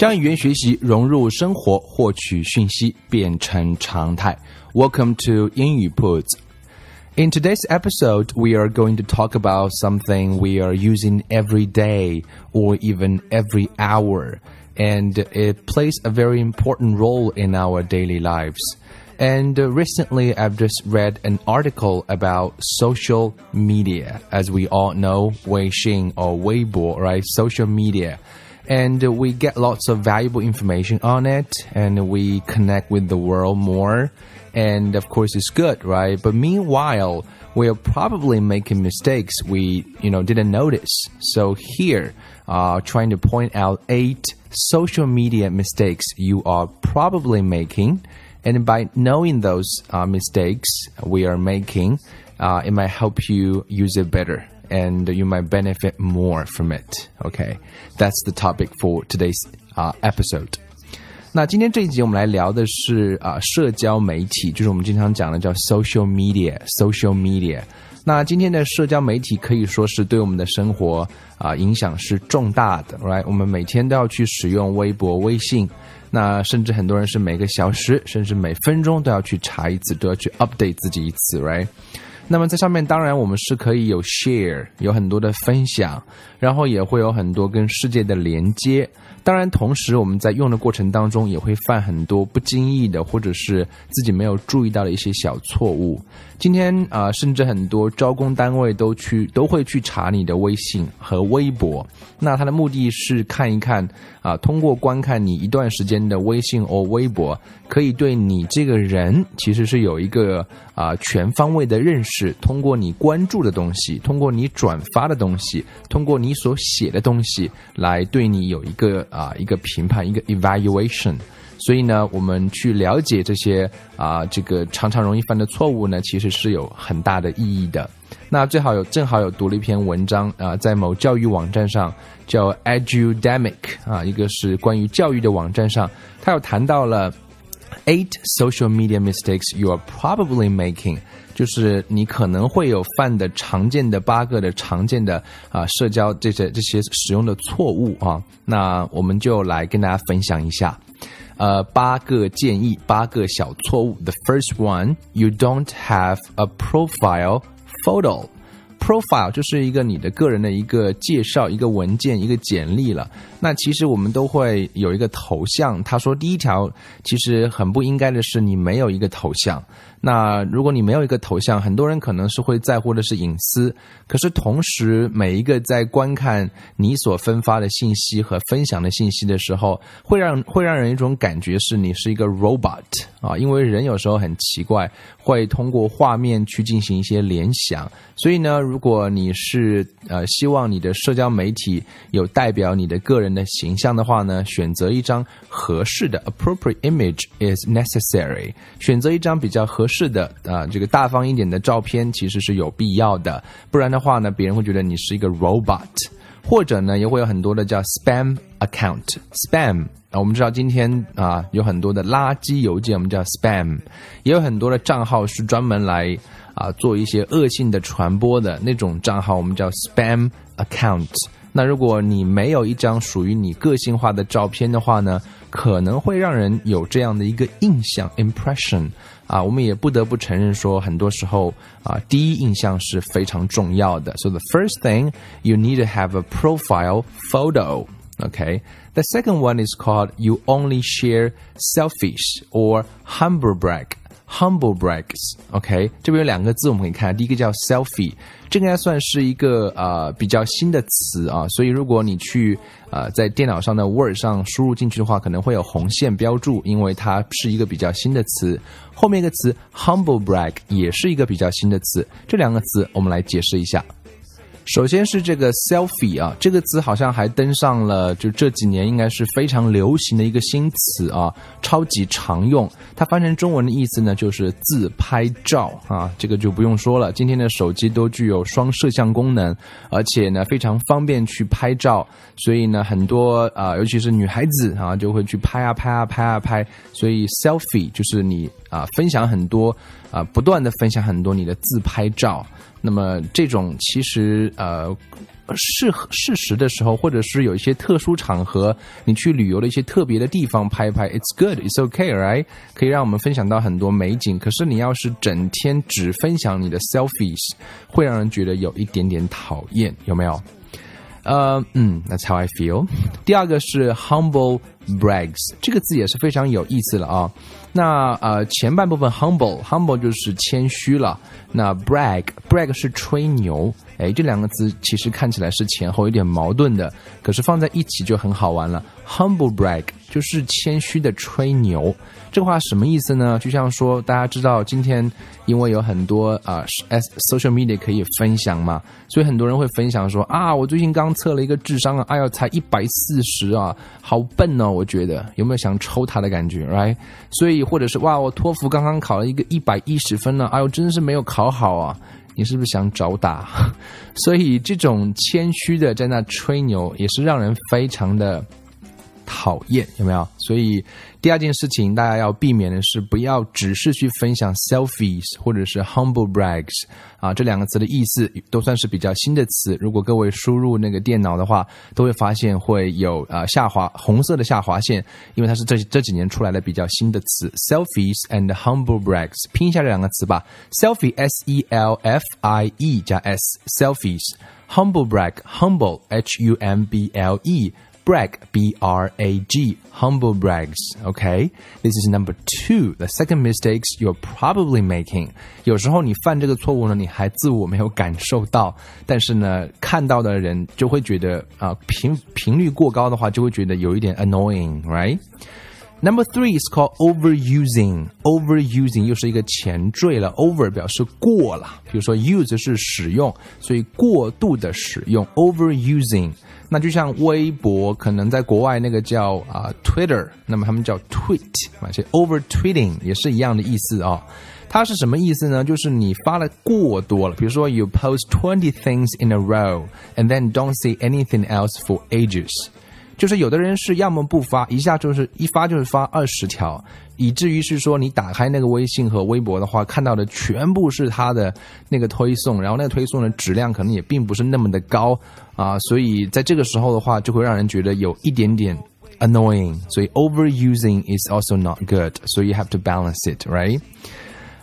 将语言学习融入生活，获取讯息变成常态。Welcome to 英语 Puts. In today's episode, we are going to talk about something we are using every day or even every hour, and it plays a very important role in our daily lives. And recently, I've just read an article about social media. As we all know, Weixin or Weibo, right? Social media and we get lots of valuable information on it and we connect with the world more. And of course it's good right? But meanwhile we are probably making mistakes we you know didn't notice. So here uh, trying to point out eight social media mistakes you are probably making. And by knowing those uh, mistakes we are making uh, it might help you use it better and you might benefit more from it. Okay, that's the topic for today's uh, episode. 那今天这一集我们来聊的是啊、呃、社交媒体，就是我们经常讲的叫 social media，social media。那今天的社交媒体可以说是对我们的生活啊、呃、影响是重大的，right？我们每天都要去使用微博、微信，那甚至很多人是每个小时甚至每分钟都要去查一次，都要去 update 自己一次，right？ 那么在上面，当然我们是可以有 share，有很多的分享，然后也会有很多跟世界的连接。当然，同时我们在用的过程当中，也会犯很多不经意的，或者是自己没有注意到的一些小错误。今天啊、甚至很多招工单位都去都会去查你的微信和微博。那他的目的是看一看啊、通过观看你一段时间的微信或微博，可以对你这个人其实是有一个啊、全方位的认识。通过你关注的东西，通过你转发的东西，通过你所写的东西，来对你有一个啊、一个评判，一个 evaluation。所以呢，我们去了解这些啊、这个常常容易犯的错误呢，其实是有很大的意义的。那最好有正好有读了一篇文章啊、在某教育网站上叫 Edudemic 啊，一个是关于教育的网站上，它有谈到了 eight social media mistakes you are probably making。就是你可能会有犯的常见的八个的常见的啊社交这些这些使用的错误啊，那我们就来跟大家分享一下。呃，八个建议，八个小错误。The first one, you don't have a profile photo. Profile 就是一个你的个人的一个介绍，一个文件，一个简历了。那其实我们都会有一个头像。他说第一条其实很不应该的是你没有一个头像。那如果你没有一个头像，很多人可能是会在乎的是隐私。可是同时，每一个在观看你所分发的信息和分享的信息的时候，会让会让人一种感觉是你是一个 robot 啊，因为人有时候很奇怪，会通过画面去进行一些联想。所以呢，如果你是呃希望你的社交媒体有代表你的个人的形象的话呢，选择一张合适的 appropriate image is necessary，选择一张比较合。是的，啊、这个大方一点的照片其实是有必要的，不然的话呢，别人会觉得你是一个 robot，或者呢，也会有很多的叫 spam account，spam 啊，我们知道今天啊有很多的垃圾邮件，我们叫 spam，也有很多的账号是专门来啊做一些恶性的传播的那种账号，我们叫 spam account。那如果你没有一张属于你个性化的照片的话呢，可能会让人有这样的一个印象 impression。啊，我们也不得不承认说，很多时候啊，第一印象是非常重要的。So the first thing you need to have a profile photo. Okay. The second one is called you only share selfish or humble brag. Humble breaks。OK，这边有两个字我们可以看，第一个叫 selfie，这个应该算是一个呃比较新的词啊，所以如果你去呃在电脑上的 Word 上输入进去的话，可能会有红线标注，因为它是一个比较新的词。后面一个词 humble break 也是一个比较新的词，这两个词我们来解释一下。首先是这个 selfie 啊，这个词好像还登上了，就这几年应该是非常流行的一个新词啊，超级常用。它翻成中文的意思呢，就是自拍照啊，这个就不用说了。今天的手机都具有双摄像功能，而且呢非常方便去拍照，所以呢很多啊，尤其是女孩子啊，就会去拍啊拍啊拍啊拍。所以 selfie 就是你啊分享很多啊，不断的分享很多你的自拍照。那么这种其实呃适合适时的时候，或者是有一些特殊场合，你去旅游的一些特别的地方拍一拍，it's good, it's okay, right？可以让我们分享到很多美景。可是你要是整天只分享你的 selfies，会让人觉得有一点点讨厌，有没有？呃，嗯，That's how I feel。第二个是 humble brags，这个字也是非常有意思了啊。那呃，前半部分 humble，humble 就是谦虚了。那 brag，brag 是吹牛。哎，这两个字其实看起来是前后有点矛盾的，可是放在一起就很好玩了。Humble brag 就是谦虚的吹牛，这话什么意思呢？就像说，大家知道今天因为有很多啊，s social media 可以分享嘛，所以很多人会分享说啊，我最近刚测了一个智商啊，哎呦才一百四十啊，好笨哦，我觉得有没有想抽他的感觉，right？所以或者是哇，我托福刚刚考了一个一百一十分呢，哎呦真的是没有考好啊。你是不是想找打？所以这种谦虚的在那吹牛，也是让人非常的。讨厌有没有？所以第二件事情大家要避免的是，不要只是去分享 selfies 或者是 humble brags 啊，这两个词的意思都算是比较新的词。如果各位输入那个电脑的话，都会发现会有啊下滑红色的下划线，因为它是这这几年出来的比较新的词 selfies and humble brags。拼一下这两个词吧，selfie s e l f i e 加 s selfies，humble brag humble h u m b l e。brag, B R A G, humble brags. Okay, this is number two. The second mistakes you're probably making. 有时候你犯这个错误呢，你还自我没有感受到，但是呢，看到的人就会觉得啊，频频率过高的话，就会觉得有一点 annoying, right? Number three is called overusing. Overusing 又是一个前缀了，over 表示过了，比如说 use 是使用，所以过度的使用。Overusing 那就像微博，可能在国外那个叫啊 Twitter，那么他们叫 tweet，而且 over tweeting 也是一样的意思啊。它是什么意思呢？就是你发了过多了，比如说 you post twenty things in a row and then don't say anything else for ages。 就是有的人是要么不发，一下就是一发就是发二十条，以至于是说你打开那个微信和微博的话，看到的全部是他的那个推送，然后那个推送的质量可能也并不是那么的高啊，所以在这个时候的话，就会让人觉得有一点点 annoying。所以 overusing is also not good，所以 you have to balance it，right？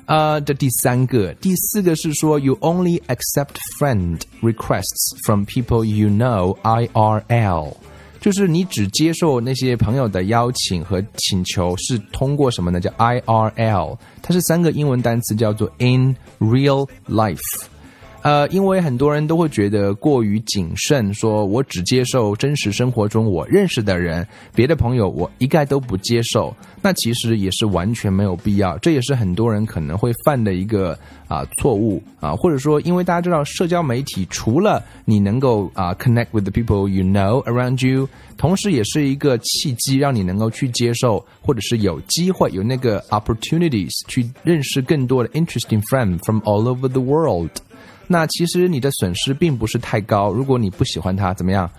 呃，这第三个，第四个是说 you only accept friend requests from people you know IRL。就是你只接受那些朋友的邀请和请求，是通过什么呢？叫 I R L，它是三个英文单词，叫做 In Real Life。呃，因为很多人都会觉得过于谨慎，说我只接受真实生活中我认识的人，别的朋友我一概都不接受。那其实也是完全没有必要，这也是很多人可能会犯的一个啊错误啊，或者说，因为大家知道社交媒体除了你能够啊 connect with the people you know around you，同时也是一个契机，让你能够去接受，或者是有机会有那个 opportunities 去认识更多的 interesting friend from all over the world。那其实你的损失并不是太高，如果你不喜欢他，怎么样，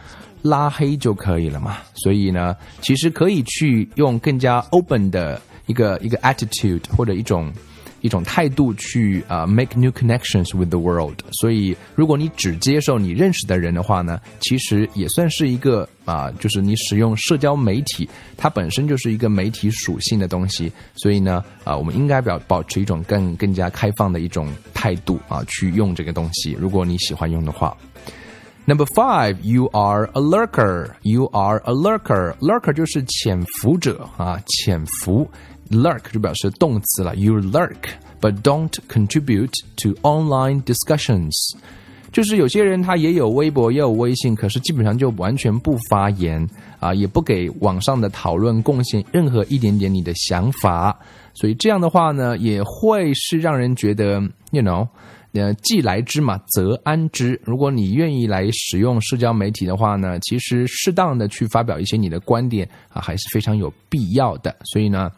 拉黑就可以了嘛。所以呢，其实可以去用更加 open 的一个一个 attitude 或者一种。一种态度去啊，make new connections with the world。所以，如果你只接受你认识的人的话呢，其实也算是一个啊，就是你使用社交媒体，它本身就是一个媒体属性的东西。所以呢，啊，我们应该表保持一种更更加开放的一种态度啊，去用这个东西。如果你喜欢用的话。Number five, you are a lurker. You are a lurker. Lurker 就是潜伏者啊，潜伏。Lurk 就表示动词了，you lurk，but don't contribute to online discussions。就是有些人他也有微博也有微信，可是基本上就完全不发言啊，也不给网上的讨论贡献任何一点点你的想法，所以这样的话呢，也会是让人觉得，you know，呃，既来之嘛，则安之。如果你愿意来使用社交媒体的话呢，其实适当的去发表一些你的观点啊，还是非常有必要的。所以呢。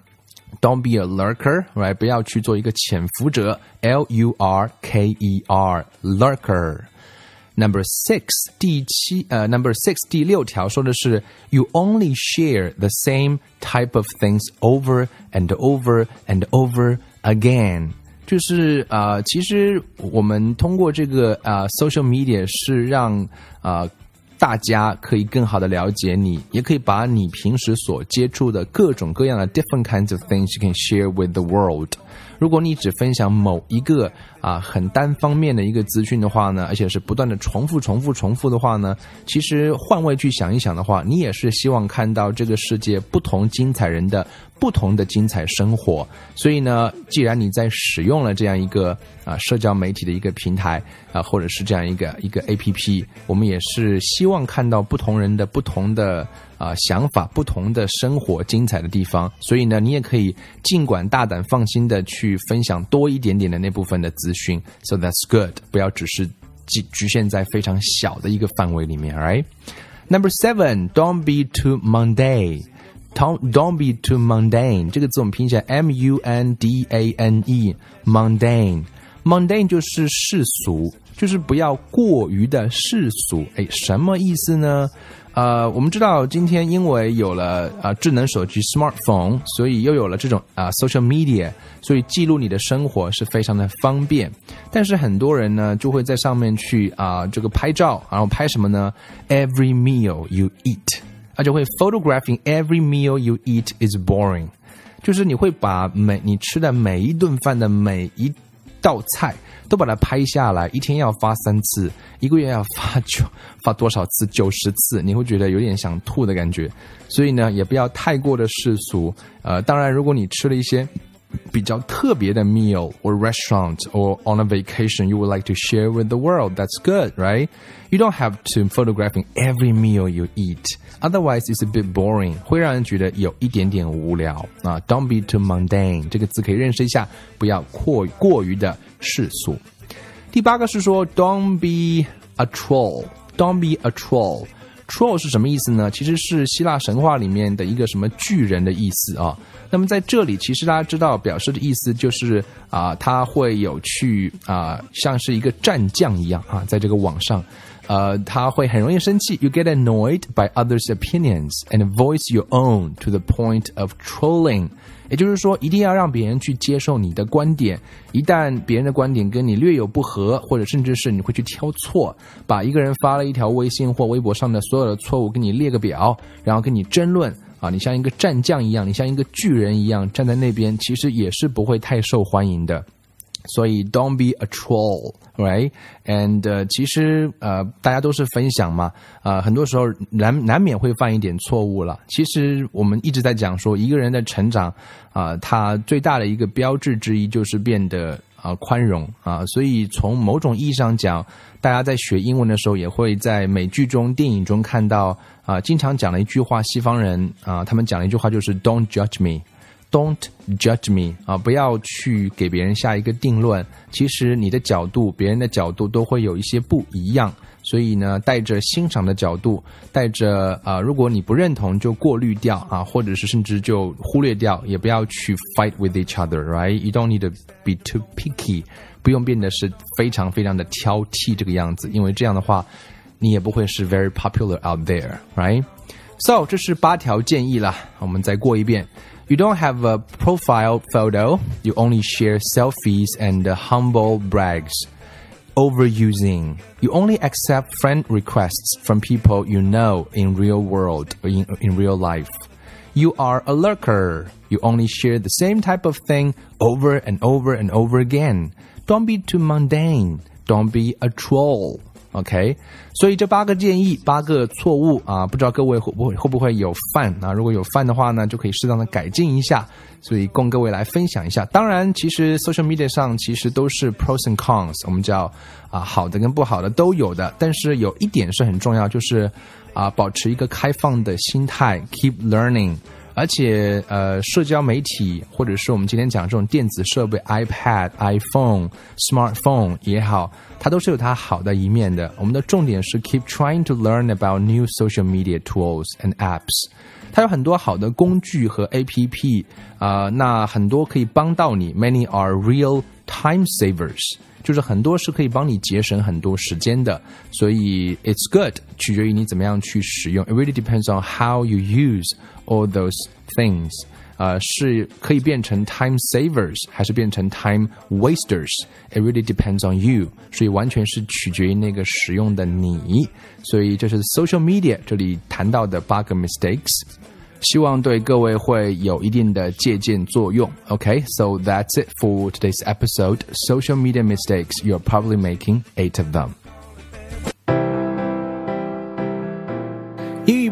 Don't be a lurker, right? 不要去做一个潜伏者。L U R K E R, lurker. Number six，第七呃，Number six 第六条说的是 You only share the same type of things over and over and over again。就是啊、呃，其实我们通过这个啊、呃、social media 是让啊。呃 大家可以更好的了解你，也可以把你平时所接触的各种各样的 different kinds of things you can share with the world。如果你只分享某一个啊很单方面的一个资讯的话呢，而且是不断的重复、重复、重复的话呢，其实换位去想一想的话，你也是希望看到这个世界不同精彩人的不同的精彩生活。所以呢，既然你在使用了这样一个啊社交媒体的一个平台啊，或者是这样一个一个 A P P，我们也是希望看到不同人的不同的。啊，想法不同的生活精彩的地方，所以呢，你也可以尽管大胆放心的去分享多一点点的那部分的资讯。So that's good，不要只是局局限在非常小的一个范围里面，right？Number seven，don't be too mundane。Don't don't be too mundane。这个字我们拼起来 M U N D A N E，mundane。mundane 就是世俗，就是不要过于的世俗。哎，什么意思呢？呃，我们知道今天因为有了啊智能手机 smartphone，所以又有了这种啊 social media，所以记录你的生活是非常的方便。但是很多人呢就会在上面去啊这个拍照，然后拍什么呢？Every meal you eat，而且会 photographing every meal you eat is boring，就是你会把每你吃的每一顿饭的每一道菜。都把它拍下来，一天要发三次，一个月要发九发多少次？九十次，你会觉得有点想吐的感觉。所以呢，也不要太过的世俗。呃，当然，如果你吃了一些比较特别的 meal or restaurant or on a vacation you would like to share with the world, that's good, right? You don't have to photographing every meal you eat. Otherwise, it's a bit boring，会让人觉得有一点点无聊啊。Don't be too mundane，这个词可以认识一下，不要过过于的世俗。第八个是说，Don't be a troll，Don't be a troll。 Troll 是什么意思呢？其实是希腊神话里面的一个什么巨人的意思啊。那么在这里，其实大家知道表示的意思就是啊，他会有去啊，像是一个战将一样啊，在这个网上。呃，他会很容易生气。You get annoyed by others' opinions and voice your own to the point of trolling。也就是说，一定要让别人去接受你的观点。一旦别人的观点跟你略有不合，或者甚至是你会去挑错，把一个人发了一条微信或微博上的所有的错误给你列个表，然后跟你争论啊，你像一个战将一样，你像一个巨人一样站在那边，其实也是不会太受欢迎的。所以，don't be a troll，right？And、其实呃，大家都是分享嘛，呃，很多时候难难免会犯一点错误了。其实我们一直在讲说，一个人的成长啊、他最大的一个标志之一就是变得啊、呃、宽容啊。所以从某种意义上讲，大家在学英文的时候，也会在美剧中、电影中看到啊、经常讲的一句话，西方人啊、他们讲的一句话就是 "Don't judge me"。Don't judge me 啊！不要去给别人下一个定论。其实你的角度，别人的角度都会有一些不一样。所以呢，带着欣赏的角度，带着啊，如果你不认同，就过滤掉啊，或者是甚至就忽略掉，也不要去 fight with each other，right？You don't need to be too picky，不用变得是非常非常的挑剔这个样子，因为这样的话，你也不会是 very popular out there，right？So 这是八条建议了，我们再过一遍。You don't have a profile photo. You only share selfies and uh, humble brags. Overusing. You only accept friend requests from people you know in real world or in, in real life. You are a lurker. You only share the same type of thing over and over and over again. Don't be too mundane. Don't be a troll. OK，所以这八个建议，八个错误啊，不知道各位会不会会不会有犯啊？如果有犯的话呢，就可以适当的改进一下。所以供各位来分享一下。当然，其实 social media 上其实都是 pros and cons，我们叫啊好的跟不好的都有的。但是有一点是很重要，就是啊保持一个开放的心态，keep learning。而且，呃，社交媒体或者是我们今天讲这种电子设备，iPad、iPhone、smartphone 也好，它都是有它好的一面的。我们的重点是 keep trying to learn about new social media tools and apps。它有很多好的工具和 APP 啊，那很多可以帮到你。Many are real time savers， 就是很多是可以帮你节省很多时间的。所以 it's good，取决于你怎么样去使用。It really depends on how you use all those things，呃，是可以变成 time savers，还是变成 time wasters？It really depends on you，所以完全是取决于那个使用的你。所以这是 social media 这里谈到的八个 mistakes， 希望对各位会有一定的借鉴作用。OK，so、okay? that's it for today's episode. Social media mistakes. You're probably making eight of them.